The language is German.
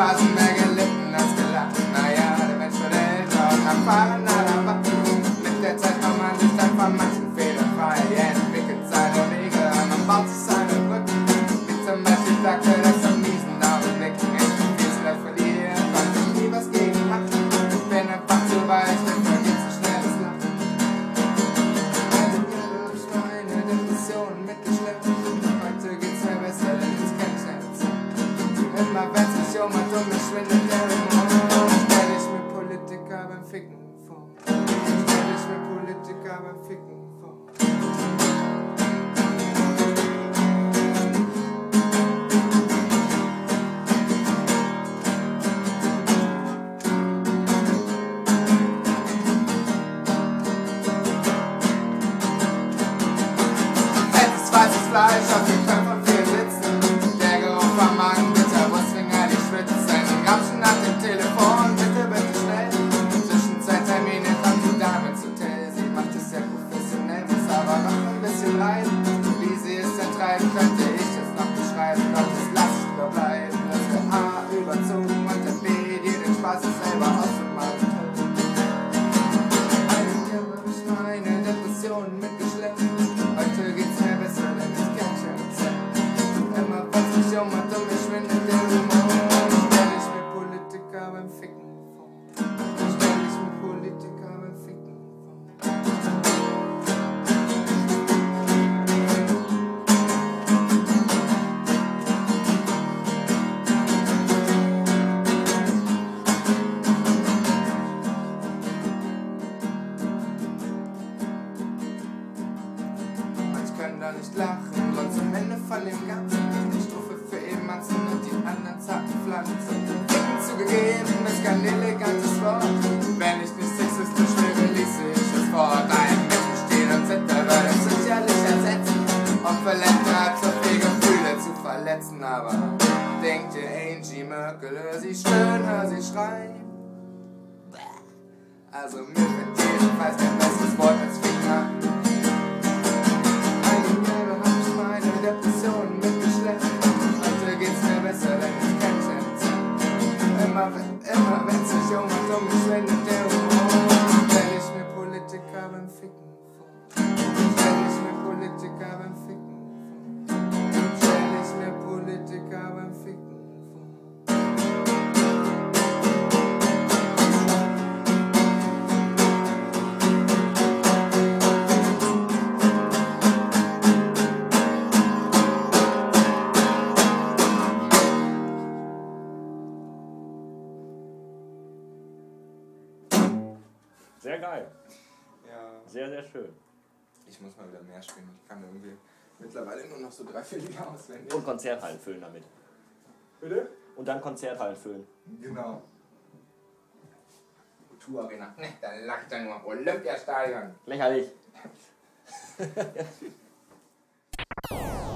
passen mij gelukkig als gelacht. Naja, de mens verregt ook aan mit der Werbung. Stell Politiker beim Ficken vor. Stell ich Fleisch auf I cut it. Nicht lachen. Und zum Ende von dem Ganzen die Strophe für Emanzen und die anderen zarten Pflanzen. Zugegeben ist kein elegantes Wort. Wenn ich nicht sexistisch wäre, ließe ich es fort. Ein Menschen stehen und zittern, würde es sicherlich ersetzen. Und verletzen als so viel Gefühle zu verletzen. Aber denkt ihr Angie Merkel, hör sie stöhnen, hör sie schreien. Also mir wird jedenfalls kein besseres Wort als Finger. Sehr geil. Ja. Sehr, sehr schön. Ich muss mal wieder mehr spielen. Ich kann irgendwie mittlerweile nur noch so drei, vier Lieder auswendig. Und Konzerthallen füllen damit. Bitte? Und dann Konzerthallen füllen. Genau. Tour Arena. Ne, da lacht er nur. Olympiastadion. Lächerlich.